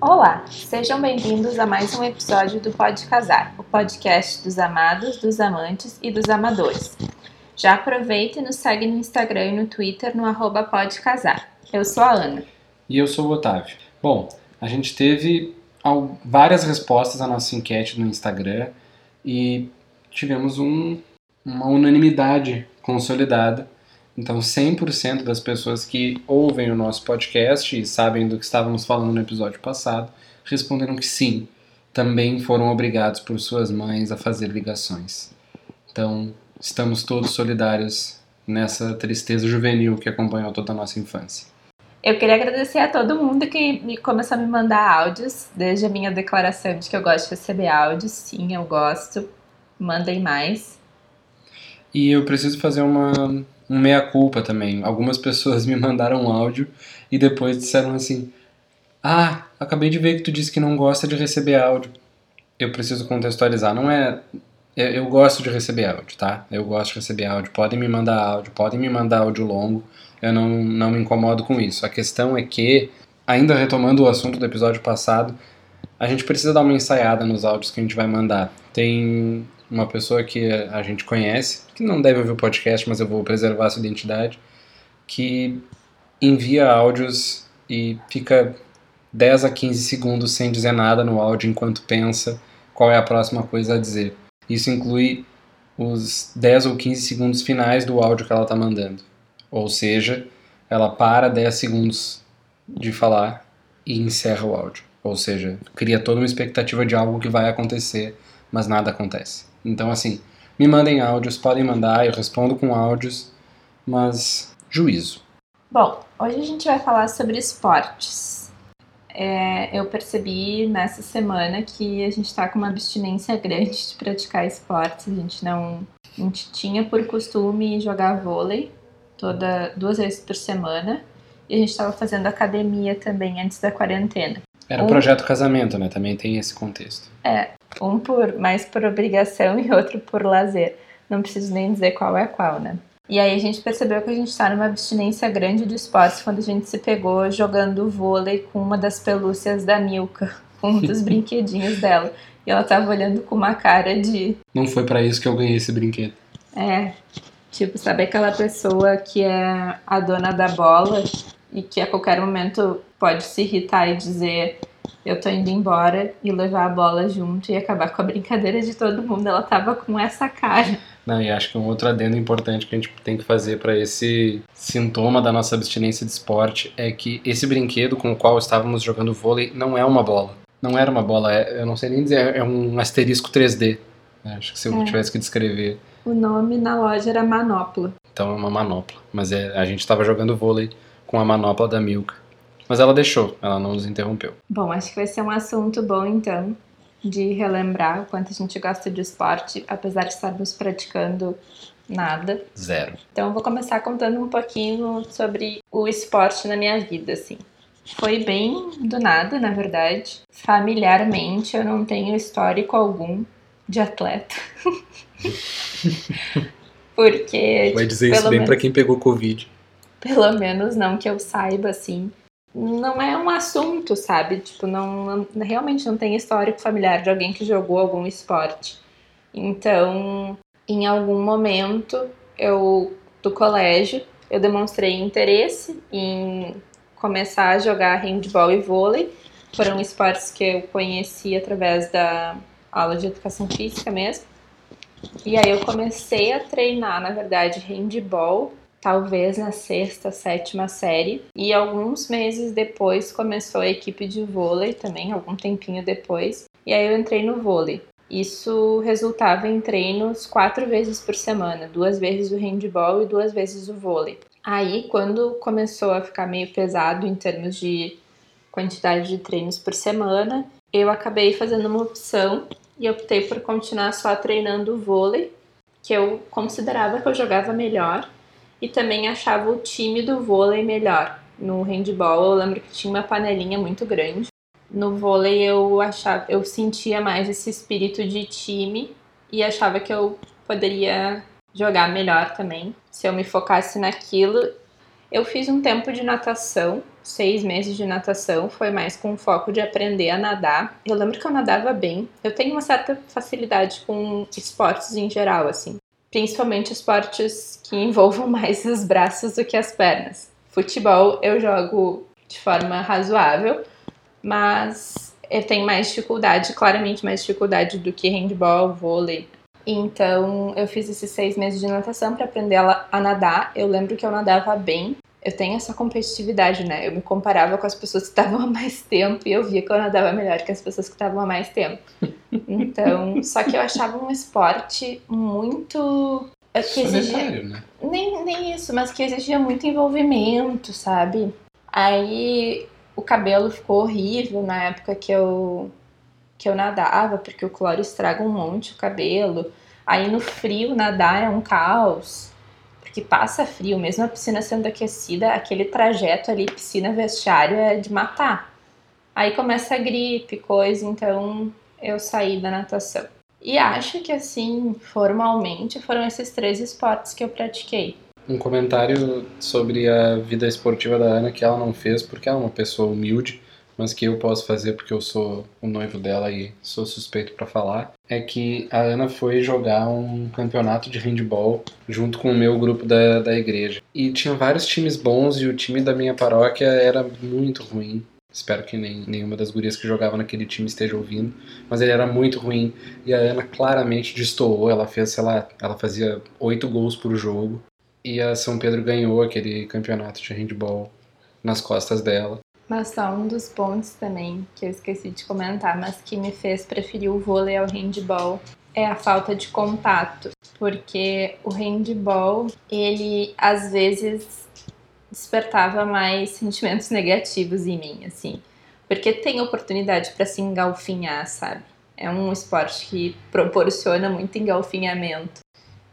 Olá, sejam bem-vindos a mais um episódio do Pode Casar, o podcast dos amados, dos amantes e dos amadores. Já aproveita e nos segue no Instagram e no Twitter no arroba Pode Casar. Eu sou a Ana. E eu sou o Otávio. Bom, a gente teve várias respostas à nossa enquete no Instagram e tivemos um, uma unanimidade consolidada. Então, 100% das pessoas que ouvem o nosso podcast e sabem do que estávamos falando no episódio passado responderam que sim, também foram obrigados por suas mães a fazer ligações. Então, estamos todos solidários nessa tristeza juvenil que acompanhou toda a nossa infância. Eu queria agradecer a todo mundo que me começou a me mandar áudios, desde a minha declaração de que eu gosto de receber áudios. Sim, eu gosto. Mandem mais. E eu preciso fazer uma um meia-culpa também. Algumas pessoas me mandaram um áudio e depois disseram assim: Ah, acabei de ver que tu disse que não gosta de receber áudio. Eu preciso contextualizar. Não é. Eu, eu gosto de receber áudio, tá? Eu gosto de receber áudio. Podem me mandar áudio, podem me mandar áudio longo. Eu não, não me incomodo com isso. A questão é que, ainda retomando o assunto do episódio passado, a gente precisa dar uma ensaiada nos áudios que a gente vai mandar. Tem uma pessoa que a gente conhece, que não deve ouvir o podcast, mas eu vou preservar sua identidade, que envia áudios e fica 10 a 15 segundos sem dizer nada no áudio enquanto pensa qual é a próxima coisa a dizer. Isso inclui os 10 ou 15 segundos finais do áudio que ela está mandando. Ou seja, ela para 10 segundos de falar e encerra o áudio. Ou seja, cria toda uma expectativa de algo que vai acontecer, mas nada acontece. Então, assim, me mandem áudios, podem mandar, eu respondo com áudios, mas juízo. Bom, hoje a gente vai falar sobre esportes. É, eu percebi nessa semana que a gente está com uma abstinência grande de praticar esportes. A gente não. A gente tinha por costume jogar vôlei toda duas vezes por semana e a gente estava fazendo academia também antes da quarentena. Era um projeto casamento, né? Também tem esse contexto. É, um por mais por obrigação e outro por lazer. Não preciso nem dizer qual é qual, né? E aí a gente percebeu que a gente está numa abstinência grande de esportes quando a gente se pegou jogando vôlei com uma das pelúcias da Milka, um dos brinquedinhos dela. E ela tava olhando com uma cara de. Não foi para isso que eu ganhei esse brinquedo. É. Tipo, sabe aquela pessoa que é a dona da bola e que a qualquer momento pode se irritar e dizer eu tô indo embora e levar a bola junto e acabar com a brincadeira de todo mundo. Ela tava com essa cara. Não, e acho que um outro adendo importante que a gente tem que fazer para esse sintoma da nossa abstinência de esporte é que esse brinquedo com o qual estávamos jogando vôlei não é uma bola. Não era uma bola, é, eu não sei nem dizer, é um asterisco 3D. Acho que se eu é. tivesse que descrever. O nome na loja era Manopla. Então é uma manopla. Mas é, a gente estava jogando vôlei com a manopla da Milka. Mas ela deixou, ela não nos interrompeu. Bom, acho que vai ser um assunto bom então de relembrar o quanto a gente gosta de esporte, apesar de estarmos praticando nada. Zero. Então eu vou começar contando um pouquinho sobre o esporte na minha vida, assim. Foi bem do nada, na verdade. Familiarmente, eu não tenho histórico algum de atleta. Porque. Vai dizer isso bem para quem pegou Covid. Pelo menos não que eu saiba, assim não é um assunto, sabe? Tipo, não, não, realmente não tem histórico familiar de alguém que jogou algum esporte. Então, em algum momento eu do colégio, eu demonstrei interesse em começar a jogar handball e vôlei. Foram esportes que eu conheci através da aula de educação física mesmo. E aí eu comecei a treinar, na verdade, handball talvez na sexta, sétima série. E alguns meses depois começou a equipe de vôlei também, algum tempinho depois. E aí eu entrei no vôlei. Isso resultava em treinos quatro vezes por semana, duas vezes o handball e duas vezes o vôlei. Aí, quando começou a ficar meio pesado em termos de quantidade de treinos por semana, eu acabei fazendo uma opção e optei por continuar só treinando vôlei, que eu considerava que eu jogava melhor e também achava o time do vôlei melhor. No handball eu lembro que tinha uma panelinha muito grande. No vôlei eu achava, eu sentia mais esse espírito de time e achava que eu poderia jogar melhor também se eu me focasse naquilo. Eu fiz um tempo de natação, seis meses de natação, foi mais com foco de aprender a nadar. Eu lembro que eu nadava bem. Eu tenho uma certa facilidade com esportes em geral, assim. Principalmente esportes que envolvam mais os braços do que as pernas. Futebol eu jogo de forma razoável, mas eu tenho mais dificuldade, claramente mais dificuldade do que handball, vôlei. Então eu fiz esses seis meses de natação para aprender a nadar. Eu lembro que eu nadava bem. Eu tenho essa competitividade, né? Eu me comparava com as pessoas que estavam há mais tempo e eu via que eu nadava melhor que as pessoas que estavam há mais tempo. Então, só que eu achava um esporte muito é que exigia, né? nem, nem isso, mas que exigia muito envolvimento, sabe? Aí o cabelo ficou horrível na época que eu que eu nadava, porque o cloro estraga um monte o cabelo. Aí no frio nadar é um caos, porque passa frio, mesmo a piscina sendo aquecida, aquele trajeto ali piscina vestiário é de matar. Aí começa a gripe, coisa, então eu saí da natação. E acho que assim, formalmente, foram esses três esportes que eu pratiquei um comentário sobre a vida esportiva da Ana que ela não fez porque ela é uma pessoa humilde, mas que eu posso fazer porque eu sou o noivo dela e sou suspeito para falar, é que a Ana foi jogar um campeonato de handball junto com o meu grupo da, da igreja. E tinha vários times bons e o time da minha paróquia era muito ruim. Espero que nem, nenhuma das gurias que jogavam naquele time esteja ouvindo. Mas ele era muito ruim. E a Ana claramente destoou. Ela fez, sei lá, ela fazia oito gols por jogo e a São Pedro ganhou aquele campeonato de handball nas costas dela. Mas só um dos pontos também que eu esqueci de comentar, mas que me fez preferir o vôlei ao handball é a falta de contato, porque o handball, ele às vezes despertava mais sentimentos negativos em mim, assim, porque tem oportunidade para se engalfinhar, sabe? É um esporte que proporciona muito engalfinhamento.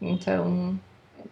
Então,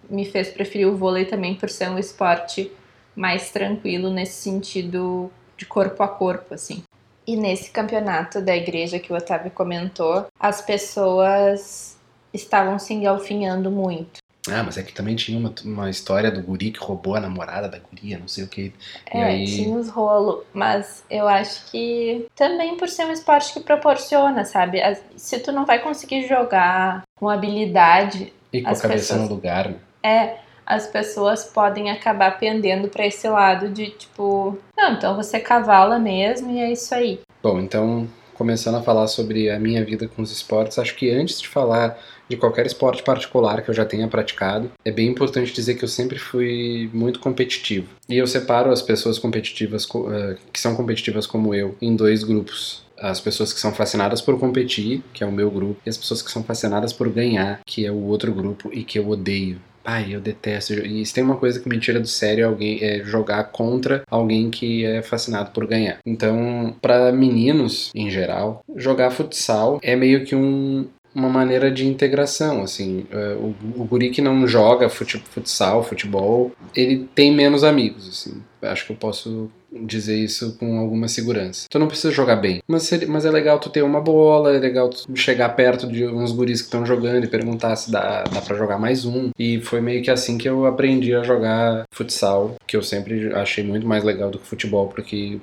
me fez preferir o vôlei também por ser um esporte mais tranquilo nesse sentido de corpo a corpo, assim. E nesse campeonato da igreja que o Otávio comentou, as pessoas estavam se engalfinhando muito. Ah, mas é que também tinha uma, uma história do guri que roubou a namorada da guria, não sei o que. É, aí... tinha os rolos, mas eu acho que também por ser um esporte que proporciona, sabe? Se tu não vai conseguir jogar com habilidade... E com a cabeça pessoas... no lugar, né? é as pessoas podem acabar pendendo para esse lado de tipo, não, então você cavala mesmo e é isso aí. Bom, então começando a falar sobre a minha vida com os esportes, acho que antes de falar de qualquer esporte particular que eu já tenha praticado, é bem importante dizer que eu sempre fui muito competitivo. E eu separo as pessoas competitivas eh, que são competitivas como eu em dois grupos as pessoas que são fascinadas por competir, que é o meu grupo, e as pessoas que são fascinadas por ganhar, que é o outro grupo e que eu odeio. Ai, eu detesto. E se tem uma coisa que me tira do sério é alguém é jogar contra alguém que é fascinado por ganhar. Então, para meninos em geral, jogar futsal é meio que um, uma maneira de integração, assim, é, o, o guri que não joga fute, futsal, futebol, ele tem menos amigos, assim, acho que eu posso dizer isso com alguma segurança. Tu não precisa jogar bem, mas, mas é legal tu ter uma bola, é legal tu chegar perto de uns guris que estão jogando e perguntar se dá, dá para jogar mais um, e foi meio que assim que eu aprendi a jogar futsal, que eu sempre achei muito mais legal do que futebol, porque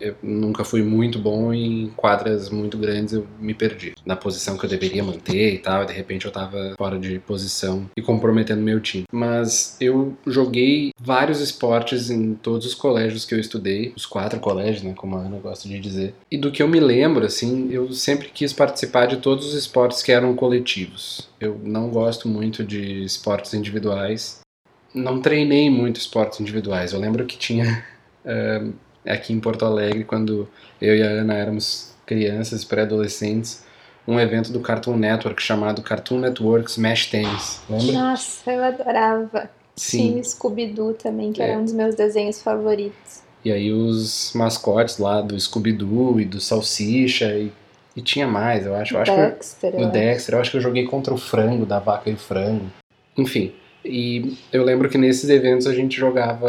eu nunca fui muito bom em quadras muito grandes, eu me perdi. Na posição que eu deveria manter e tal, e de repente eu tava fora de posição e comprometendo meu time. Mas eu joguei vários esportes em todos os colégios que eu estudei, os quatro colégios, né, como a Ana gosta de dizer. E do que eu me lembro, assim, eu sempre quis participar de todos os esportes que eram coletivos. Eu não gosto muito de esportes individuais. Não treinei muito esportes individuais. Eu lembro que tinha uh, aqui em Porto Alegre, quando eu e a Ana éramos crianças, pré-adolescentes, um evento do Cartoon Network chamado Cartoon Network Smash Tennis. Lembra? Nossa, eu adorava. Sim. Tinha Scooby-Doo também, que é. era um dos meus desenhos favoritos. E aí os mascotes lá do Scooby-Doo e do Salsicha e, e tinha mais, eu acho. Eu acho Dexter. Que eu, o Dexter, eu acho que eu joguei contra o frango, da vaca e o frango. Enfim, e eu lembro que nesses eventos a gente jogava,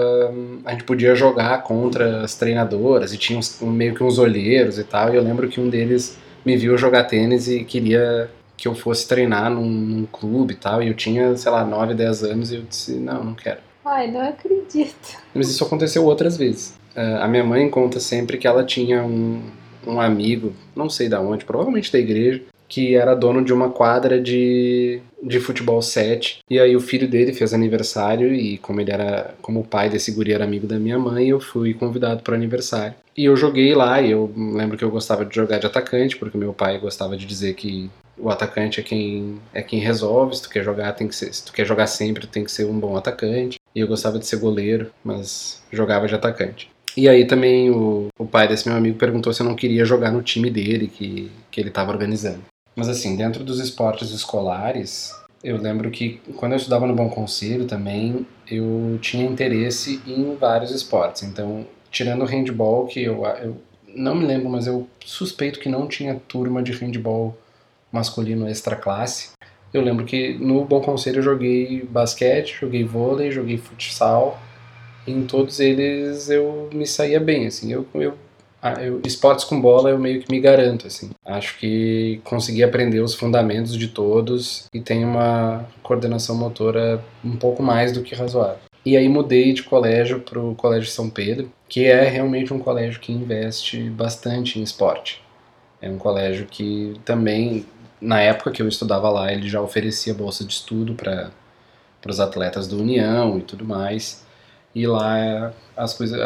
a gente podia jogar contra as treinadoras e tinha uns, meio que uns olheiros e tal. E eu lembro que um deles me viu jogar tênis e queria que eu fosse treinar num, num clube e tal. E eu tinha, sei lá, 9, 10 anos e eu disse: não, não quero. Ai, não acredito. Mas isso aconteceu outras vezes. Uh, a minha mãe conta sempre que ela tinha um, um amigo, não sei da onde, provavelmente da igreja, que era dono de uma quadra de, de futebol 7. E aí o filho dele fez aniversário e como ele era, como o pai desse guri era amigo da minha mãe, eu fui convidado para aniversário. E eu joguei lá e eu lembro que eu gostava de jogar de atacante, porque meu pai gostava de dizer que o atacante é quem é quem resolve, se tu quer jogar, tem que ser, se tu quer jogar sempre, tem que ser um bom atacante. E eu gostava de ser goleiro, mas jogava de atacante. E aí também o, o pai desse meu amigo perguntou se eu não queria jogar no time dele que, que ele estava organizando. Mas assim, dentro dos esportes escolares, eu lembro que quando eu estudava no Bom Conselho também, eu tinha interesse em vários esportes. Então, tirando o handball, que eu, eu não me lembro, mas eu suspeito que não tinha turma de handball masculino extra classe. Eu lembro que no Bom Conselho eu joguei basquete, joguei vôlei, joguei futsal. Em todos eles eu me saía bem, assim. Eu, eu eu, esportes com bola eu meio que me garanto, assim. Acho que consegui aprender os fundamentos de todos e tenho uma coordenação motora um pouco mais do que razoável. E aí mudei de colégio para o Colégio São Pedro, que é realmente um colégio que investe bastante em esporte. É um colégio que também, na época que eu estudava lá, ele já oferecia bolsa de estudo para os atletas do União e tudo mais e lá as coisas,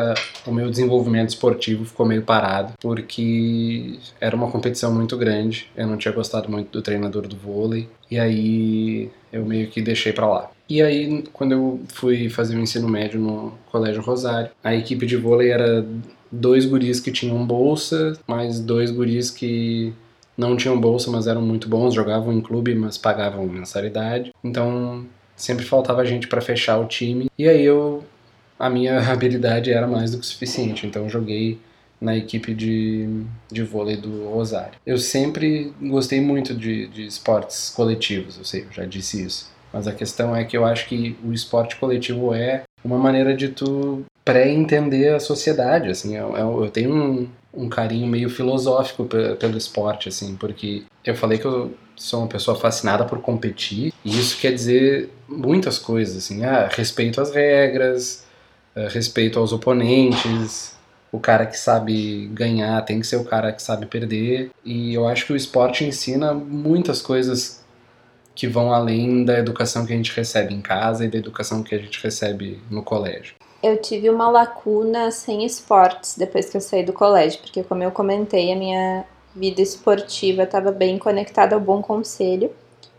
o meu desenvolvimento esportivo ficou meio parado porque era uma competição muito grande. Eu não tinha gostado muito do treinador do vôlei e aí eu meio que deixei para lá. E aí quando eu fui fazer o ensino médio no Colégio Rosário, a equipe de vôlei era dois guris que tinham bolsa, mais dois guris que não tinham bolsa, mas eram muito bons, jogavam em clube, mas pagavam mensalidade. Então sempre faltava gente para fechar o time. E aí eu a minha habilidade era mais do que suficiente, então joguei na equipe de, de vôlei do Rosário. Eu sempre gostei muito de, de esportes coletivos, eu sei, eu já disse isso. Mas a questão é que eu acho que o esporte coletivo é uma maneira de tu pré-entender a sociedade, assim, eu, eu, eu tenho um, um carinho meio filosófico pelo esporte, assim, porque eu falei que eu sou uma pessoa fascinada por competir, e isso quer dizer muitas coisas, assim, ah, respeito às regras, respeito aos oponentes. O cara que sabe ganhar tem que ser o cara que sabe perder. E eu acho que o esporte ensina muitas coisas que vão além da educação que a gente recebe em casa e da educação que a gente recebe no colégio. Eu tive uma lacuna sem esportes depois que eu saí do colégio, porque como eu comentei, a minha vida esportiva estava bem conectada ao bom conselho,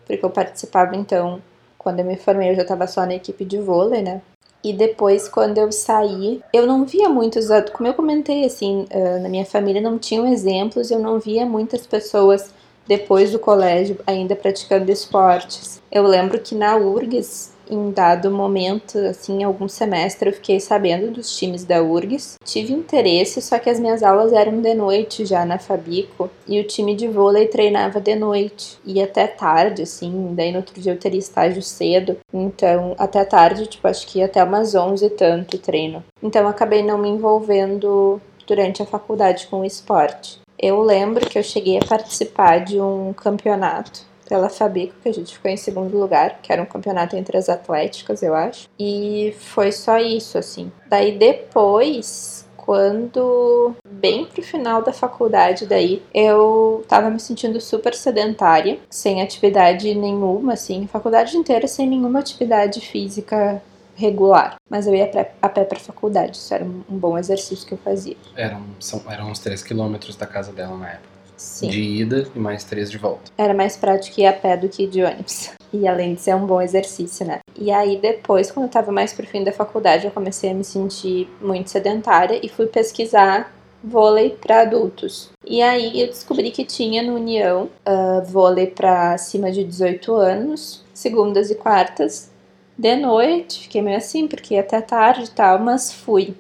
porque eu participava então, quando eu me formei, eu já estava só na equipe de vôlei, né? E depois, quando eu saí, eu não via muitos, como eu comentei, assim, na minha família não tinham exemplos, eu não via muitas pessoas depois do colégio ainda praticando esportes. Eu lembro que na URGS em dado momento, assim, algum semestre, eu fiquei sabendo dos times da URGS. Tive interesse, só que as minhas aulas eram de noite já na Fabico, e o time de vôlei treinava de noite, e até tarde, assim, daí no outro dia eu teria estágio cedo, então até tarde, tipo, acho que até umas 11 e tanto treino. Então acabei não me envolvendo durante a faculdade com o esporte. Eu lembro que eu cheguei a participar de um campeonato pela Fabico, que a gente ficou em segundo lugar, que era um campeonato entre as atléticas, eu acho. E foi só isso, assim. Daí depois, quando bem pro final da faculdade daí, eu tava me sentindo super sedentária, sem atividade nenhuma, assim, faculdade inteira sem nenhuma atividade física regular. Mas eu ia a pé pra faculdade, isso era um bom exercício que eu fazia. Eram, são, eram uns 3 quilômetros da casa dela na época. Sim. de ida e mais três de volta. Era mais prático ir a pé do que de ônibus. E além de ser um bom exercício, né? E aí depois, quando eu tava mais pro fim da faculdade, eu comecei a me sentir muito sedentária e fui pesquisar vôlei para adultos. E aí eu descobri que tinha no União uh, vôlei para acima de 18 anos, segundas e quartas, de noite. Fiquei meio assim, porque ia até tarde e tal, mas fui.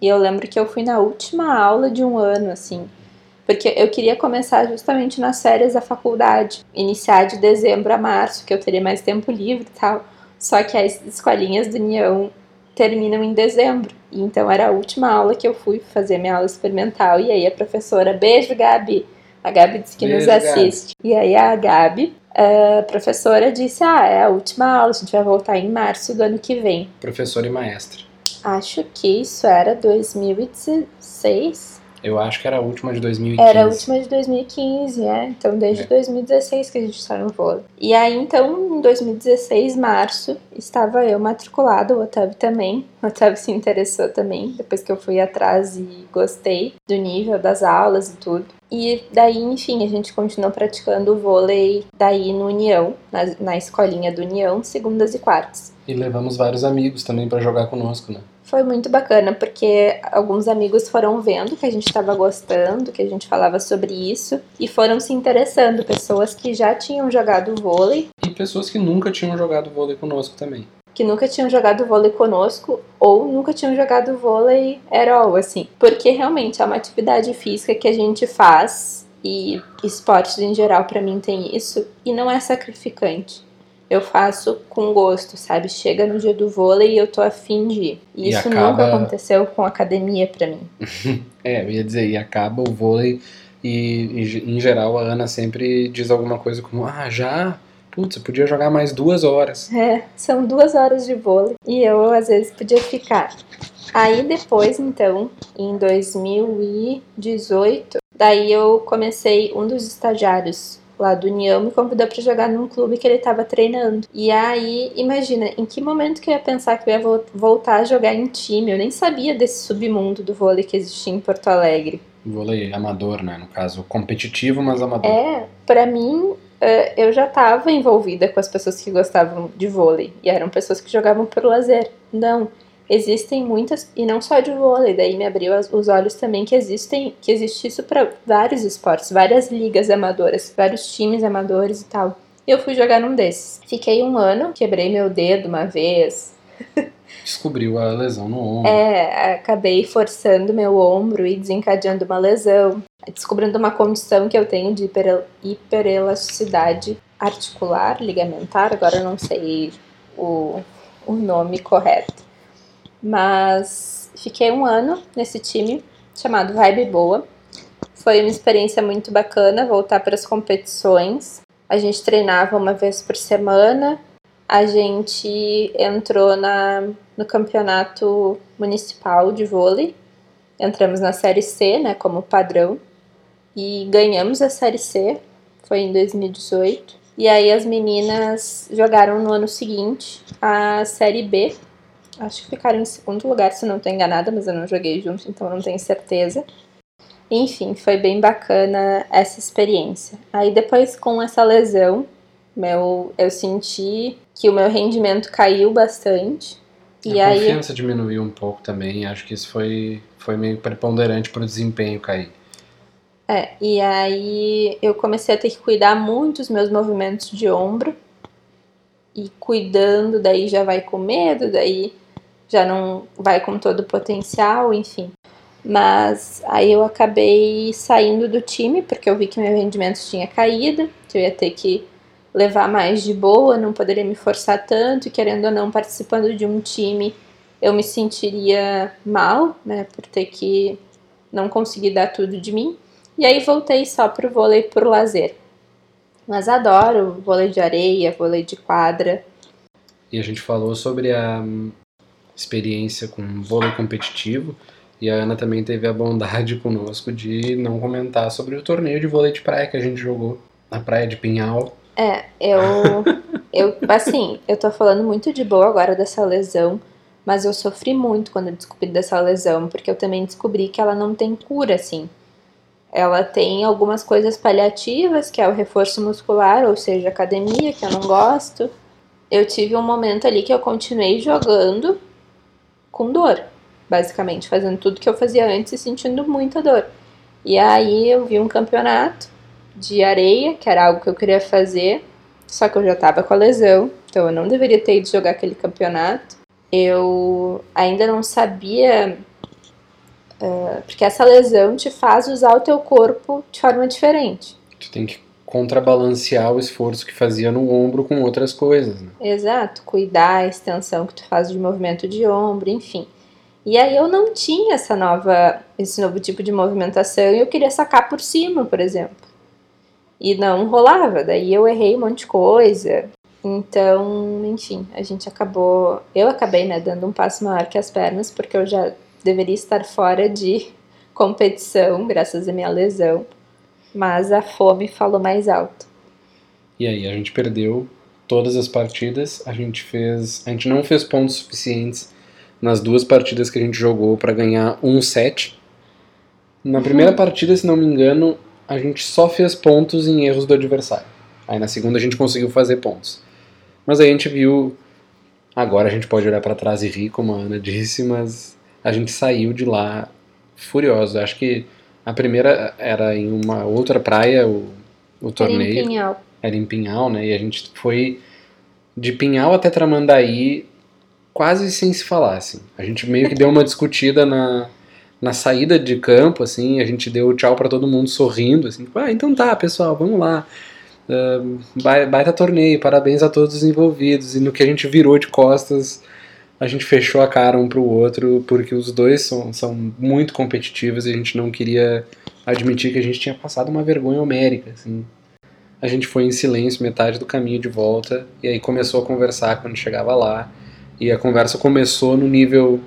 E eu lembro que eu fui na última aula de um ano, assim. Porque eu queria começar justamente nas férias da faculdade, iniciar de dezembro a março, que eu teria mais tempo livre e tal. Só que as escolinhas do União terminam em dezembro. Então era a última aula que eu fui fazer minha aula experimental. E aí a professora, beijo Gabi. A Gabi disse que beijo, nos assiste. Gabi. E aí a Gabi a professora disse: Ah, é a última aula, a gente vai voltar em março do ano que vem. Professora e maestra. Acho que isso era 2016. Eu acho que era a última de 2015. Era a última de 2015, é. Então, desde É. 2016 que a gente está no vôlei. E aí, então, em 2016, março, estava eu matriculada, o Otávio também. O Otávio se interessou também, depois que eu fui atrás e gostei do nível das aulas e tudo. E daí, enfim, a gente continuou praticando o vôlei daí no União, na, na escolinha do União, segundas e quartas. E levamos vários amigos também pra jogar conosco, né? Foi muito bacana, porque alguns amigos foram vendo que a gente estava gostando, que a gente falava sobre isso, e foram se interessando. Pessoas que já tinham jogado vôlei, E pessoas que nunca tinham jogado vôlei conosco também. que nunca tinham jogado vôlei conosco, ou nunca tinham jogado vôlei at all, assim. Porque realmente é uma atividade física que a gente faz, e esportes em geral para mim tem isso, e não é sacrificante. Eu faço com gosto, sabe? Chega no dia do vôlei e eu tô afim de ir. E E isso acaba- nunca aconteceu com academia pra mim. É, eu ia dizer, e acaba o vôlei e, e, em geral a Ana sempre diz alguma coisa como, ah, já? Putz, eu podia jogar mais duas horas. É, são duas horas de vôlei e eu às vezes podia ficar. Aí depois, então, em 2018, daí eu comecei, um dos estagiários lá do União me convidou para jogar num clube que ele estava treinando. E aí, imagina, em que momento que eu ia pensar que eu ia vo- voltar a jogar em time? Eu nem sabia desse submundo do vôlei que existia em Porto Alegre. Vôlei amador, né? No caso, competitivo, mas amador. É, pra mim, eh, eu já estava envolvida com as pessoas que gostavam de vôlei. E eram pessoas que jogavam por lazer. Não, existem muitas, e não só de vôlei, daí me abriu os olhos também que existem, que existe isso para vários esportes, várias ligas amadoras, vários times amadores e tal. E eu fui jogar num desses. Fiquei um ano, quebrei meu dedo uma vez, Descobriu a lesão no ombro. é, acabei forçando meu ombro e desencadeando uma lesão, descobrindo uma condição que eu tenho de hiper, hiperelasticidade articular, ligamentar, agora eu não sei o, o nome correto. Mas fiquei um ano nesse time chamado Vibe Boa. Foi uma experiência muito bacana voltar para as competições. A gente treinava uma vez por semana. A gente entrou na, no campeonato municipal de vôlei. Entramos na Série C, né, como padrão. E ganhamos a Série C. Foi em 2018. E aí as meninas jogaram no ano seguinte a Série B. Acho que ficaram em segundo lugar, se não estou enganada, mas eu não joguei junto, então não tenho certeza. Enfim, foi bem bacana essa experiência. Aí depois com essa lesão, meu, eu senti que o meu rendimento caiu bastante. E a aí confiança diminuiu um pouco também. Acho que isso foi, foi meio preponderante pro desempenho cair. É, e aí eu comecei a ter que cuidar muito dos meus movimentos de ombro. E cuidando, daí já vai com medo, daí já não vai com todo o potencial, enfim. Mas aí eu acabei saindo do time, porque eu vi que meu rendimento tinha caído, que eu ia ter que levar mais de boa, não poderia me forçar tanto, e querendo ou não, participando de um time, eu me sentiria mal, né, por ter que não conseguir dar tudo de mim. E aí voltei só pro vôlei por lazer. Mas adoro vôlei de areia, vôlei de quadra. E a gente falou sobre a experiência com vôlei competitivo. E a Ana também teve a bondade conosco de não comentar sobre o torneio de vôlei de praia que a gente jogou na praia de Pinhal. É, eu. eu assim, eu tô falando muito de boa agora dessa lesão, mas eu sofri muito quando eu descobri dessa lesão, porque eu também descobri que ela não tem cura, assim. Ela tem algumas coisas paliativas, que é o reforço muscular, ou seja, academia, que eu não gosto. Eu tive um momento ali que eu continuei jogando com dor, basicamente, fazendo tudo que eu fazia antes e sentindo muita dor. E aí eu vi um campeonato de areia, que era algo que eu queria fazer, só que eu já tava com a lesão, então eu não deveria ter ido jogar aquele campeonato. Eu ainda não sabia Uh, porque essa lesão te faz usar o teu corpo de forma diferente. Tu tem que contrabalancear o esforço que fazia no ombro com outras coisas. Né? Exato, cuidar a extensão que tu faz de movimento de ombro, enfim. E aí eu não tinha essa nova, esse novo tipo de movimentação e eu queria sacar por cima, por exemplo. E não rolava, daí eu errei um monte de coisa. Então, enfim, a gente acabou. Eu acabei, né, dando um passo maior que as pernas, porque eu já deveria estar fora de competição, graças à minha lesão. Mas a fome falou mais alto. E aí, a gente perdeu todas as partidas, a gente fez. A gente não fez pontos suficientes nas duas partidas que a gente jogou para ganhar um set. Na primeira uhum. partida, se não me engano, a gente só fez pontos em erros do adversário. Aí na segunda a gente conseguiu fazer pontos. Mas aí a gente viu. Agora a gente pode olhar para trás e rir, como a Ana disse, mas a gente saiu de lá furioso. Acho que a primeira era em uma outra praia, o, o torneio. Era em Pinhal. Era em Pinhal, né? E a gente foi de Pinhal até Tramandaí quase sem se falar, assim. A gente meio que deu uma discutida na, na saída de campo, assim, a gente deu tchau para todo mundo sorrindo, assim, ah, então tá, pessoal, vamos lá. Uh, baita torneio, parabéns a todos os envolvidos. E no que a gente virou de costas, a gente fechou a cara um pro outro, porque os dois são, são muito competitivos e a gente não queria admitir que a gente tinha passado uma vergonha homérica, assim. A gente foi em silêncio metade do caminho de volta, e aí começou a conversar quando chegava lá. E a conversa começou no nível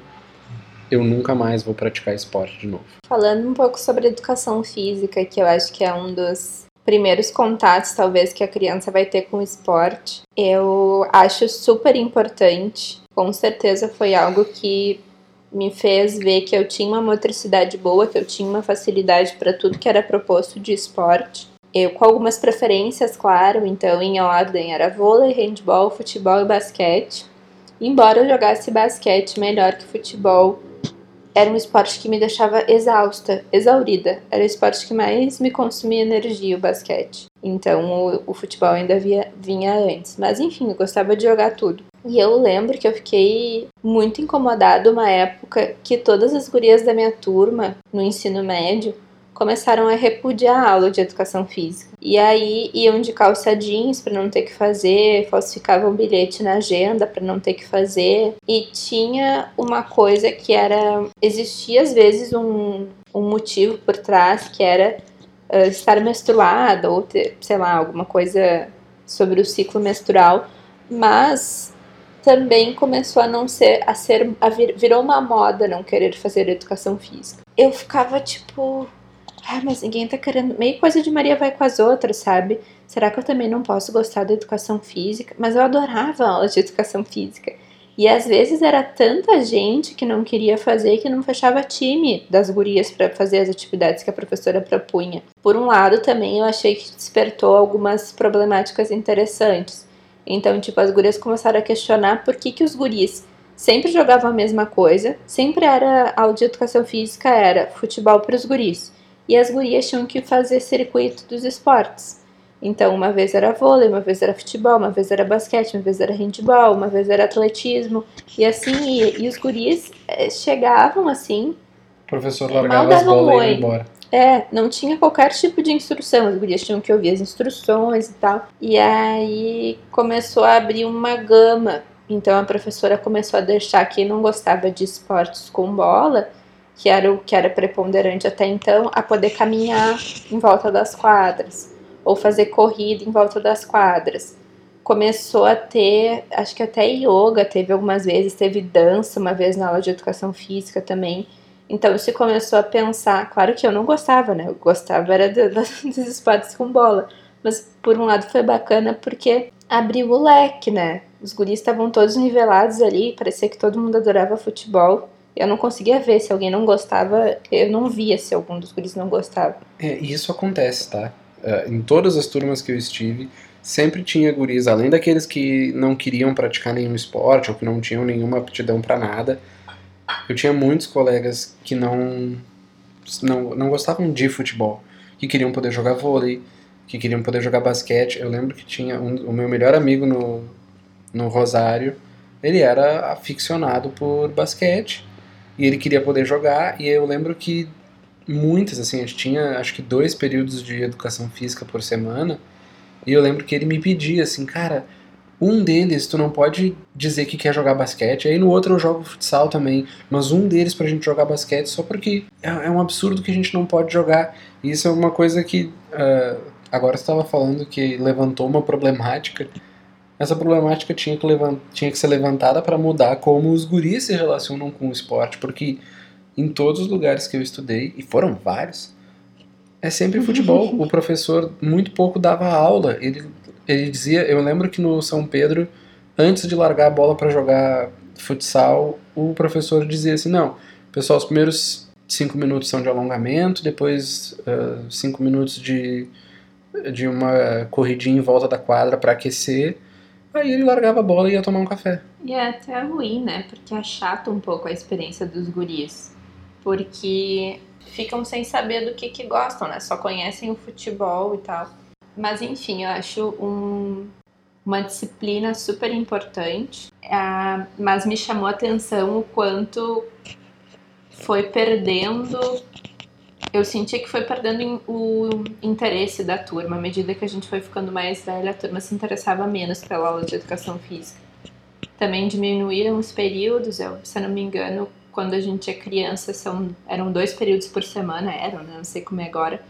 eu nunca mais vou praticar esporte de novo. Falando um pouco sobre educação física, que eu acho que é um dos primeiros contatos, talvez, que a criança vai ter com o esporte, eu acho super importante. Com certeza foi algo que me fez ver que eu tinha uma motricidade boa, que eu tinha uma facilidade para tudo que era proposto de esporte. Eu com algumas preferências, claro, então em ordem era vôlei, handball, futebol e basquete. Embora eu jogasse basquete melhor que futebol, era um esporte que me deixava exausta, exaurida. Era o esporte que mais me consumia energia, o basquete. Então o, o futebol ainda via, vinha antes. Mas enfim, eu gostava de jogar tudo. E eu lembro que eu fiquei muito incomodada uma época que todas as gurias da minha turma, no ensino médio, começaram a repudiar a aula de educação física. E aí iam de calça jeans para não ter que fazer, falsificavam bilhete na agenda para não ter que fazer. E tinha uma coisa que era. Existia às vezes um, um motivo por trás que era uh, estar menstruada ou ter, sei lá, alguma coisa sobre o ciclo menstrual, mas também começou a não ser a ser a vir, virou uma moda não querer fazer educação física. Eu ficava tipo, ah, mas ninguém tá querendo. Meio coisa de Maria vai com as outras, sabe? Será que eu também não posso gostar da educação física? Mas eu adorava aula de educação física. E às vezes era tanta gente que não queria fazer que não fechava time das gurias para fazer as atividades que a professora propunha. Por um lado, também eu achei que despertou algumas problemáticas interessantes. Então, tipo, as gurias começaram a questionar por que, que os guris sempre jogavam a mesma coisa, sempre era aula de educação física, era futebol para os guris e as gurias tinham que fazer circuito dos esportes. Então, uma vez era vôlei, uma vez era futebol, uma vez era basquete, uma vez era handball, uma vez era atletismo, e assim, e, e os guris eh, chegavam assim. O professor largava as bolas e ia embora. É, não tinha qualquer tipo de instrução, as gurias tinham que ouvir as instruções e tal. E aí começou a abrir uma gama. Então a professora começou a deixar quem não gostava de esportes com bola que era o que era preponderante até então, a poder caminhar em volta das quadras ou fazer corrida em volta das quadras. Começou a ter, acho que até yoga teve algumas vezes, teve dança uma vez na aula de educação física também. Então se começou a pensar, claro que eu não gostava, né? Eu gostava era do, dos esportes com bola, mas por um lado foi bacana porque abriu o leque, né? Os guris estavam todos nivelados ali, parecia que todo mundo adorava futebol. Eu não conseguia ver se alguém não gostava, eu não via se algum dos guris não gostava. É, isso acontece, tá? Uh, em todas as turmas que eu estive, sempre tinha guris, além daqueles que não queriam praticar nenhum esporte ou que não tinham nenhuma aptidão para nada, eu tinha muitos colegas que não, não, não gostavam de futebol, que queriam poder jogar vôlei, que queriam poder jogar basquete. Eu lembro que tinha um, o meu melhor amigo no, no Rosário, ele era aficionado por basquete e ele queria poder jogar, e eu lembro que muitas, assim, a gente tinha acho que dois períodos de educação física por semana, e eu lembro que ele me pedia assim, cara, um deles tu não pode dizer que quer jogar basquete, aí no outro eu jogo futsal também, mas um deles pra gente jogar basquete só porque é, é um absurdo que a gente não pode jogar. E isso é uma coisa que uh, agora você estava falando que levantou uma problemática. Essa problemática tinha que, levant, tinha que ser levantada para mudar como os guris se relacionam com o esporte, porque em todos os lugares que eu estudei, e foram vários, é sempre futebol. o professor muito pouco dava aula. Ele, ele dizia, eu lembro que no São Pedro, antes de largar a bola para jogar futsal, o professor dizia assim: não, pessoal, os primeiros cinco minutos são de alongamento, depois uh, cinco minutos de, de uma corridinha em volta da quadra para aquecer. Aí ele largava a bola e ia tomar um café. E é até ruim, né? Porque é chato um pouco a experiência dos guris. Porque ficam sem saber do que, que gostam, né? Só conhecem o futebol e tal. Mas enfim, eu acho um, uma disciplina super importante. Uh, mas me chamou a atenção o quanto foi perdendo. Eu senti que foi perdendo o interesse da turma. À medida que a gente foi ficando mais velha, a turma se interessava menos pela aula de educação física. Também diminuíram os períodos, eu, se eu não me engano, quando a gente é criança, são, eram dois períodos por semana, eram, né? Não sei como é agora.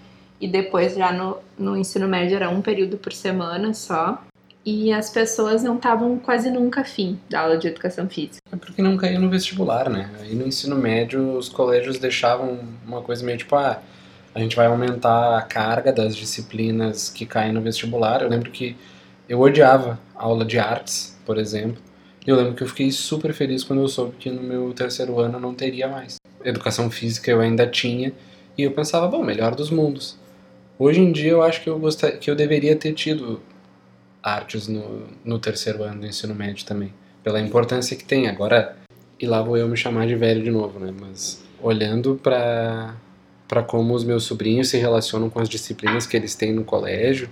E depois, já no, no ensino médio, era um período por semana só. E as pessoas não estavam quase nunca afim da aula de educação física. É porque não caía no vestibular, né? Aí no ensino médio, os colégios deixavam uma coisa meio tipo, ah, a gente vai aumentar a carga das disciplinas que caem no vestibular. Eu lembro que eu odiava aula de artes, por exemplo, eu lembro que eu fiquei super feliz quando eu soube que no meu terceiro ano não teria mais. Educação física eu ainda tinha e eu pensava, bom, melhor dos mundos. Hoje em dia eu acho que eu, gostar, que eu deveria ter tido artes no, no terceiro ano do ensino médio também, pela importância que tem. Agora, e lá vou eu me chamar de velho de novo, né? Mas olhando para para como os meus sobrinhos se relacionam com as disciplinas que eles têm no colégio,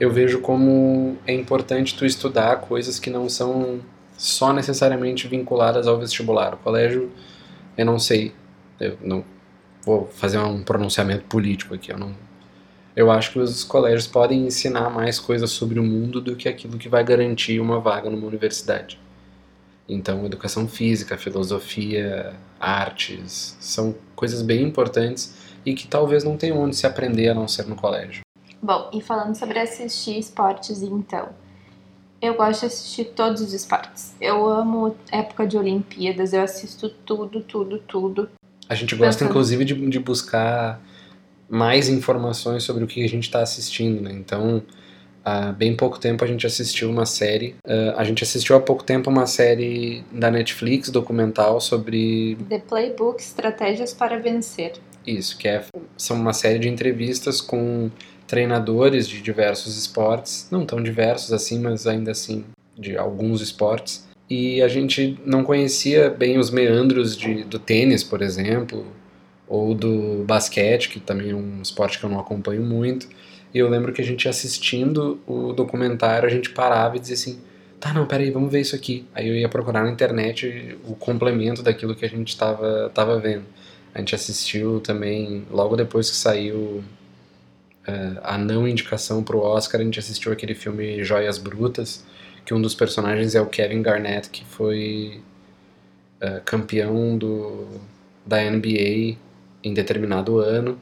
eu vejo como é importante tu estudar coisas que não são só necessariamente vinculadas ao vestibular. O colégio, eu não sei, eu não vou fazer um pronunciamento político aqui, eu não eu acho que os colégios podem ensinar mais coisas sobre o mundo do que aquilo que vai garantir uma vaga numa universidade. Então, educação física, filosofia, artes, são coisas bem importantes e que talvez não tenham onde se aprender a não ser no colégio. Bom, e falando sobre assistir esportes, então, eu gosto de assistir todos os esportes. Eu amo época de Olimpíadas, eu assisto tudo, tudo, tudo. A gente gosta, Pensando... inclusive, de, de buscar mais informações sobre o que a gente está assistindo, né? Então, há bem pouco tempo a gente assistiu uma série. Uh, a gente assistiu há pouco tempo uma série da Netflix, documental, sobre. The Playbook Estratégias para Vencer. Isso, que é, são uma série de entrevistas com treinadores de diversos esportes, não tão diversos assim, mas ainda assim de alguns esportes. E a gente não conhecia bem os meandros de, do tênis, por exemplo, ou do basquete, que também é um esporte que eu não acompanho muito. E eu lembro que a gente assistindo o documentário, a gente parava e dizia assim: tá, não, peraí, vamos ver isso aqui. Aí eu ia procurar na internet o complemento daquilo que a gente estava tava vendo. A gente assistiu também, logo depois que saiu uh, a não indicação para o Oscar, a gente assistiu aquele filme Joias Brutas, que um dos personagens é o Kevin Garnett, que foi uh, campeão do, da NBA em determinado ano.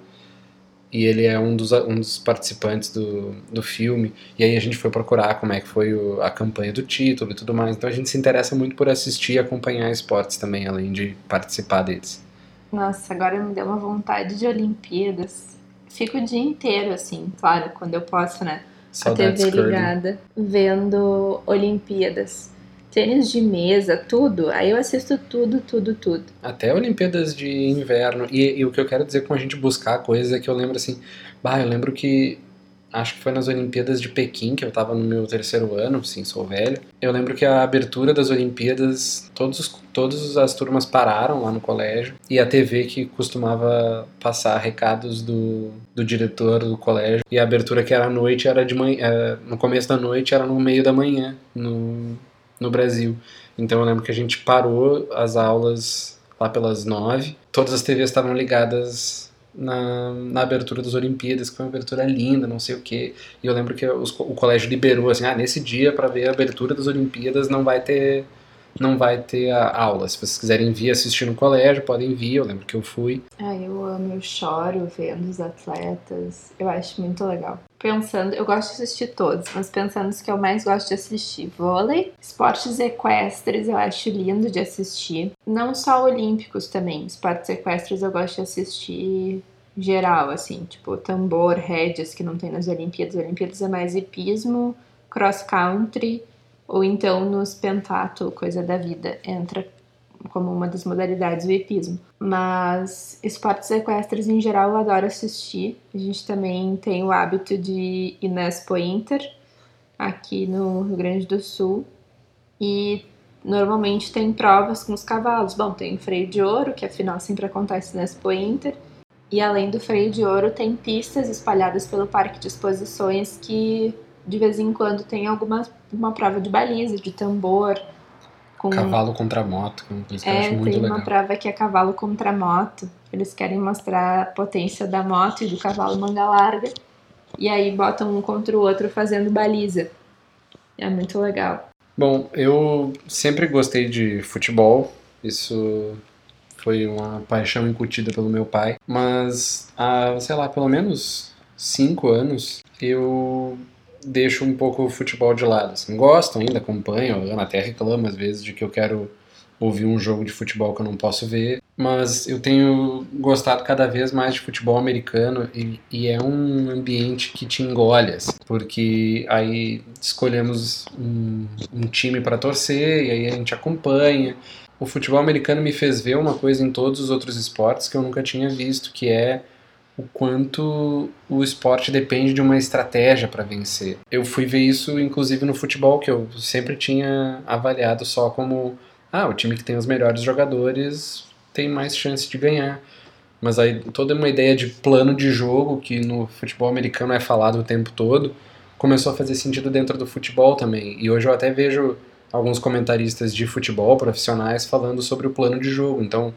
E ele é um dos, um dos participantes do, do filme. E aí a gente foi procurar como é que foi o, a campanha do título e tudo mais. Então a gente se interessa muito por assistir e acompanhar esportes também, além de participar deles. Nossa, agora me deu uma vontade de Olimpíadas fico o dia inteiro, assim, claro, quando eu posso, né? Saudades a TV ligada, vendo Olimpíadas. Tênis de mesa, tudo. Aí eu assisto tudo, tudo, tudo. Até Olimpíadas de inverno. E, e o que eu quero dizer com a gente buscar coisas é que eu lembro assim. Bah, eu lembro que acho que foi nas Olimpíadas de Pequim, que eu estava no meu terceiro ano, sim, sou velho. Eu lembro que a abertura das Olimpíadas, todos, todas as turmas pararam lá no colégio, e a TV que costumava passar recados do, do diretor do colégio, e a abertura que era à noite era de manhã, é, no começo da noite era no meio da manhã, no, no Brasil. Então eu lembro que a gente parou as aulas lá pelas nove, todas as TVs estavam ligadas na, na abertura das Olimpíadas, que foi uma abertura linda, não sei o quê. E eu lembro que os, o colégio liberou assim, ah, nesse dia para ver a abertura das Olimpíadas não vai ter não vai ter a aula. Se vocês quiserem vir assistir no colégio, podem vir. Eu lembro que eu fui. Ah, eu amo, eu choro vendo os atletas. Eu acho muito legal. Pensando, eu gosto de assistir todos, mas pensando nos que eu mais gosto de assistir: vôlei, esportes equestres, eu acho lindo de assistir. Não só olímpicos também, esportes equestres eu gosto de assistir geral, assim, tipo tambor, rédeas que não tem nas Olimpíadas. Olimpíadas é mais hipismo, cross country ou então nos pentatlo, coisa da vida, entra como uma das modalidades do hipismo. Mas esportes equestres em geral eu adoro assistir. A gente também tem o hábito de ir na Expo Inter, aqui no Rio Grande do Sul. E normalmente tem provas com os cavalos. Bom, tem freio de ouro, que afinal sempre acontece na Expo Inter. E além do freio de ouro, tem pistas espalhadas pelo parque de exposições que de vez em quando tem alguma uma prova de baliza, de tambor. Com... Cavalo contra moto, que eu é, acho muito tem legal. uma prova que é cavalo contra moto. Eles querem mostrar a potência da moto e do cavalo manga larga. E aí botam um contra o outro fazendo baliza. É muito legal. Bom, eu sempre gostei de futebol. Isso foi uma paixão incutida pelo meu pai. Mas há, sei lá, pelo menos cinco anos eu deixo um pouco o futebol de lado. Assim, gosto ainda, acompanho, até reclamo às vezes de que eu quero ouvir um jogo de futebol que eu não posso ver, mas eu tenho gostado cada vez mais de futebol americano e, e é um ambiente que te engole, assim, porque aí escolhemos um, um time para torcer e aí a gente acompanha. O futebol americano me fez ver uma coisa em todos os outros esportes que eu nunca tinha visto, que é o quanto o esporte depende de uma estratégia para vencer. Eu fui ver isso inclusive no futebol, que eu sempre tinha avaliado só como ah, o time que tem os melhores jogadores tem mais chance de ganhar. Mas aí toda uma ideia de plano de jogo que no futebol americano é falado o tempo todo, começou a fazer sentido dentro do futebol também. E hoje eu até vejo alguns comentaristas de futebol profissionais falando sobre o plano de jogo. Então,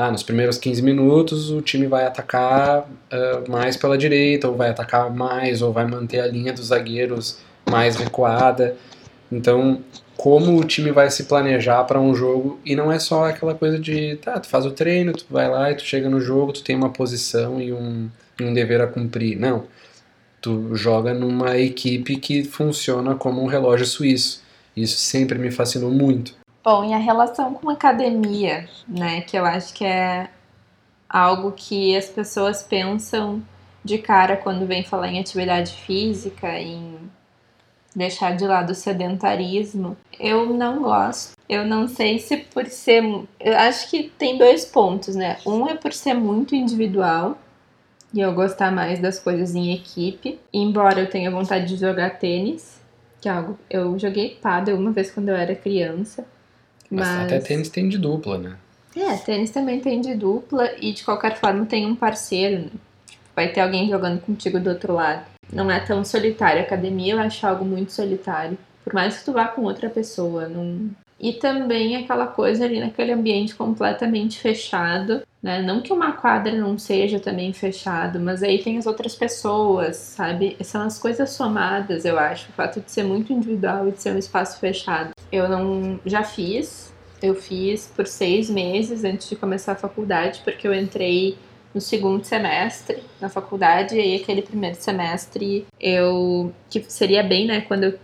ah, nos primeiros 15 minutos o time vai atacar uh, mais pela direita, ou vai atacar mais, ou vai manter a linha dos zagueiros mais recuada. Então, como o time vai se planejar para um jogo e não é só aquela coisa de, tá, tu faz o treino, tu vai lá e tu chega no jogo, tu tem uma posição e um, um dever a cumprir. Não. Tu joga numa equipe que funciona como um relógio suíço. Isso sempre me fascinou muito. Bom, e a relação com a academia, né? Que eu acho que é algo que as pessoas pensam de cara quando vem falar em atividade física, em deixar de lado o sedentarismo. Eu não gosto. Eu não sei se por ser. Eu acho que tem dois pontos, né? Um é por ser muito individual e eu gostar mais das coisas em equipe. Embora eu tenha vontade de jogar tênis, que é algo. Eu joguei paddle uma vez quando eu era criança. Mas, Mas até tênis tem de dupla, né? É, tênis também tem de dupla e de qualquer forma tem um parceiro. Né? Vai ter alguém jogando contigo do outro lado. Não é tão solitário. academia eu acho algo muito solitário. Por mais que tu vá com outra pessoa. Não... E também aquela coisa ali naquele ambiente completamente fechado. Né? Não que uma quadra não seja também fechado, mas aí tem as outras pessoas, sabe? São as coisas somadas, eu acho. O fato de ser muito individual e de ser um espaço fechado. Eu não. Já fiz. Eu fiz por seis meses antes de começar a faculdade, porque eu entrei no segundo semestre na faculdade, e aí aquele primeiro semestre eu. que seria bem, né, quando eu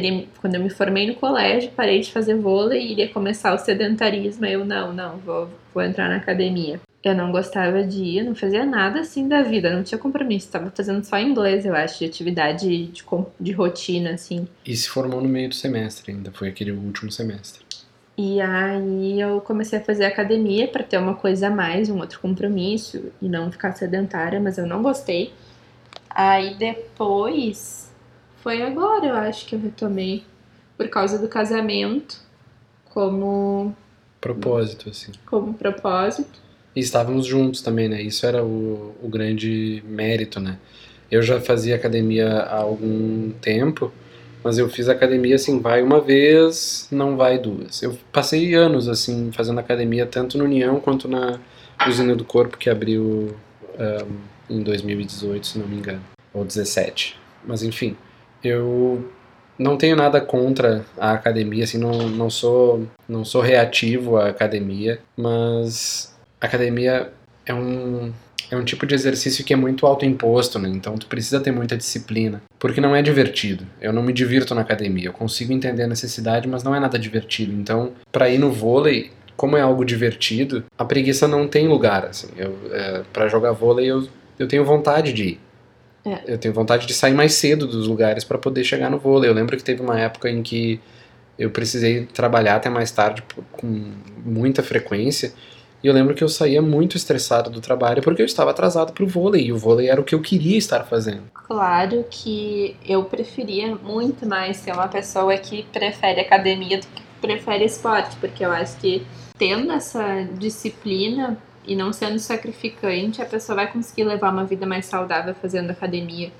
teria, quando eu me formei no colégio, parei de fazer vôlei e iria começar o sedentarismo. Eu, não, não, vou, vou entrar na academia. Eu não gostava de ir, não fazia nada assim da vida, não tinha compromisso, estava fazendo só inglês, eu acho, de atividade de, de rotina, assim. E se formou no meio do semestre ainda, foi aquele último semestre. E aí eu comecei a fazer academia para ter uma coisa a mais, um outro compromisso e não ficar sedentária, mas eu não gostei. Aí depois foi agora, eu acho que eu retomei por causa do casamento, como propósito assim. Como propósito. E estávamos juntos também, né? Isso era o, o grande mérito, né? Eu já fazia academia há algum tempo mas eu fiz academia assim, vai uma vez, não vai duas. Eu passei anos assim fazendo academia tanto no União quanto na Usina do Corpo que abriu um, em 2018, se não me engano, ou 17. Mas enfim, eu não tenho nada contra a academia, assim, não, não sou não sou reativo à academia, mas a academia é um é um tipo de exercício que é muito autoimposto, né? Então tu precisa ter muita disciplina, porque não é divertido. Eu não me divirto na academia. Eu consigo entender a necessidade, mas não é nada divertido. Então, para ir no vôlei, como é algo divertido, a preguiça não tem lugar, assim. Eu é, para jogar vôlei eu eu tenho vontade de ir. É. Eu tenho vontade de sair mais cedo dos lugares para poder chegar no vôlei. Eu lembro que teve uma época em que eu precisei trabalhar até mais tarde com muita frequência. E eu lembro que eu saía muito estressado do trabalho porque eu estava atrasado para o vôlei. E o vôlei era o que eu queria estar fazendo. Claro que eu preferia muito mais ser uma pessoa que prefere academia do que prefere esporte, porque eu acho que tendo essa disciplina e não sendo sacrificante, a pessoa vai conseguir levar uma vida mais saudável fazendo academia.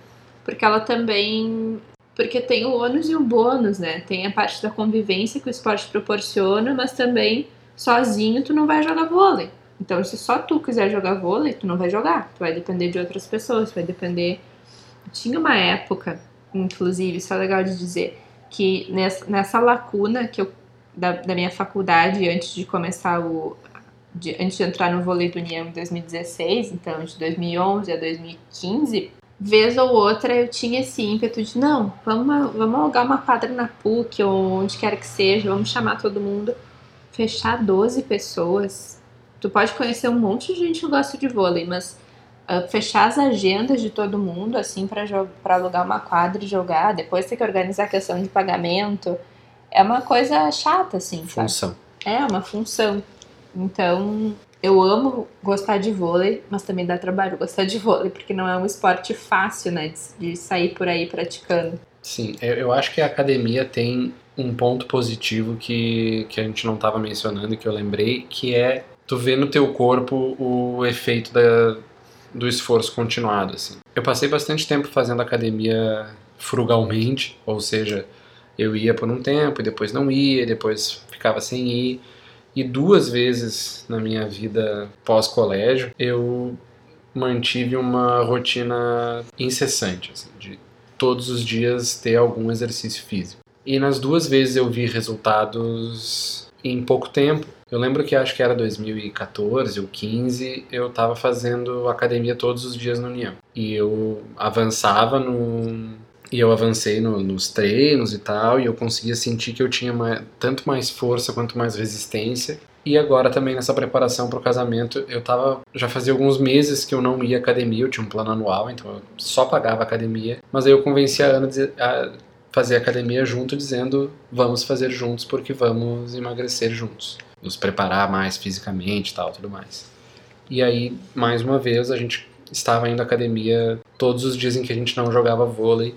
Porque ela também. Porque tem o ônus e o bônus, né? Tem a parte da convivência que o esporte proporciona, mas também sozinho tu não vai jogar vôlei. Então, se só tu quiser jogar vôlei, tu não vai jogar. Tu vai depender de outras pessoas, tu vai depender. Tinha uma época, inclusive, isso é legal de dizer, que nessa, nessa lacuna que eu, da, da minha faculdade, antes de começar o, de, antes de entrar no vôlei do União em 2016, então de 2011 a 2015, vez ou outra eu tinha esse ímpeto de não, vamos, vamos alugar uma quadra na PUC ou onde quer que seja, vamos chamar todo mundo, fechar 12 pessoas. Tu pode conhecer um monte de gente que gosta de vôlei, mas uh, fechar as agendas de todo mundo, assim, para alugar uma quadra e jogar, depois ter que organizar a questão de pagamento, é uma coisa chata, assim. Função. Sabe? É, uma função. Então, eu amo gostar de vôlei, mas também dá trabalho gostar de vôlei, porque não é um esporte fácil, né, de sair por aí praticando. Sim, eu acho que a academia tem um ponto positivo que, que a gente não estava mencionando que eu lembrei, que é tu ver no teu corpo o efeito da, do esforço continuado, assim. Eu passei bastante tempo fazendo academia frugalmente, ou seja, eu ia por um tempo e depois não ia, depois ficava sem ir. E duas vezes na minha vida pós-colégio eu mantive uma rotina incessante, assim, de todos os dias ter algum exercício físico. E nas duas vezes eu vi resultados em pouco tempo. Eu lembro que acho que era 2014 ou 15, eu estava fazendo academia todos os dias no União. E eu avançava no, e eu avancei no, nos treinos e tal, e eu conseguia sentir que eu tinha mais, tanto mais força quanto mais resistência. E agora também nessa preparação para o casamento, eu tava já fazia alguns meses que eu não ia à academia, eu tinha um plano anual, então eu só pagava academia, mas aí eu convenci a Ana a fazer academia junto dizendo, vamos fazer juntos porque vamos emagrecer juntos, nos preparar mais fisicamente, tal, tudo mais. E aí, mais uma vez, a gente estava indo à academia todos os dias em que a gente não jogava vôlei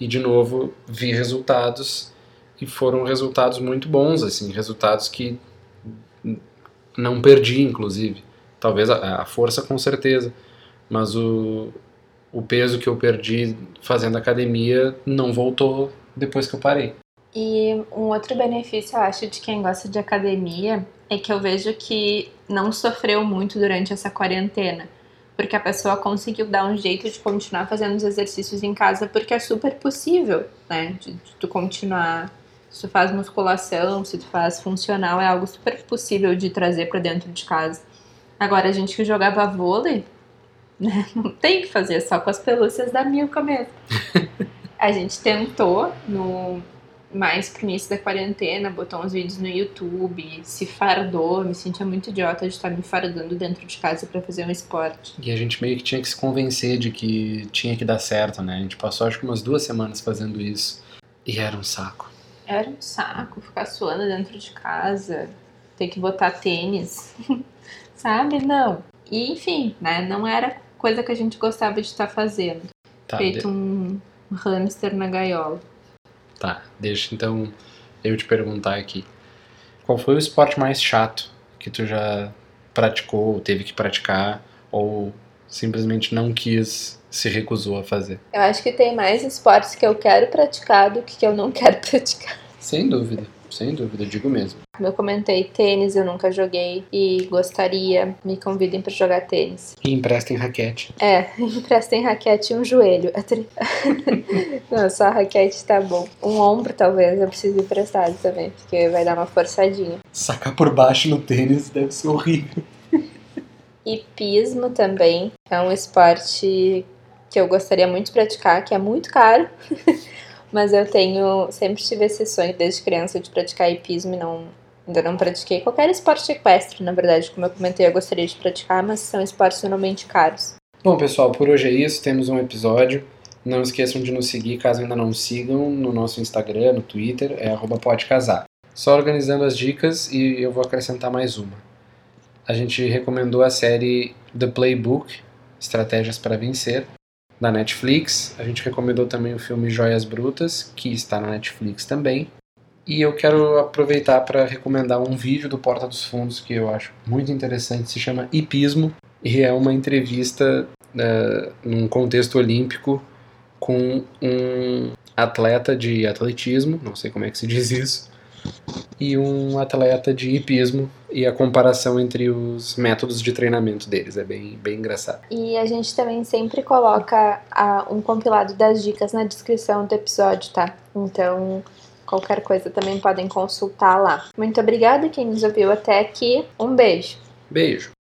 e de novo vi resultados e foram resultados muito bons, assim, resultados que não perdi, inclusive. Talvez a, a força com certeza, mas o, o peso que eu perdi fazendo academia não voltou depois que eu parei. E um outro benefício, eu acho, de quem gosta de academia é que eu vejo que não sofreu muito durante essa quarentena porque a pessoa conseguiu dar um jeito de continuar fazendo os exercícios em casa, porque é super possível, né? De, de tu continuar. Se tu faz musculação, se tu faz funcional, é algo super possível de trazer para dentro de casa. Agora, a gente que jogava vôlei, né? Não tem que fazer só com as pelúcias da Milka mesmo. a gente tentou no mais pro início da quarentena, botou uns vídeos no YouTube, se fardou, me sentia muito idiota de estar me fardando dentro de casa para fazer um esporte. E a gente meio que tinha que se convencer de que tinha que dar certo, né? A gente passou acho que umas duas semanas fazendo isso e era um saco. Era um saco ficar suando dentro de casa, ter que botar tênis, sabe? Não. E enfim, né? Não era coisa que a gente gostava de estar fazendo. Tá, Feito de... um hamster na gaiola. Tá, deixa então eu te perguntar aqui. Qual foi o esporte mais chato que tu já praticou, teve que praticar, ou simplesmente não quis, se recusou a fazer? Eu acho que tem mais esportes que eu quero praticar do que que eu não quero praticar. Sem dúvida. Sem dúvida, digo mesmo. Como eu comentei, tênis eu nunca joguei e gostaria, me convidem para jogar tênis. E emprestem raquete. É, emprestem raquete e um joelho. Não, só a raquete tá bom. Um ombro talvez eu precise emprestar também, porque vai dar uma forçadinha. Sacar por baixo no tênis deve ser horrível. Hipismo também é um esporte que eu gostaria muito de praticar, que é muito caro. Mas eu tenho, sempre tive esse sonho desde criança de praticar hipismo e não, ainda não pratiquei qualquer esporte equestre, na verdade, como eu comentei, eu gostaria de praticar, mas são esportes normalmente caros. Bom, pessoal, por hoje é isso, temos um episódio. Não esqueçam de nos seguir caso ainda não sigam no nosso Instagram, no Twitter, é @podecasar. Só organizando as dicas e eu vou acrescentar mais uma. A gente recomendou a série The Playbook, Estratégias para Vencer, da Netflix. A gente recomendou também o filme Joias Brutas, que está na Netflix também. E eu quero aproveitar para recomendar um vídeo do Porta dos Fundos que eu acho muito interessante, se chama Hipismo, e é uma entrevista uh, num contexto olímpico com um atleta de atletismo, não sei como é que se diz isso, e um atleta de hipismo e a comparação entre os métodos de treinamento deles. É bem, bem engraçado. E a gente também sempre coloca a, um compilado das dicas na descrição do episódio, tá? Então, qualquer coisa também podem consultar lá. Muito obrigada quem nos ouviu até aqui. Um beijo. Beijo.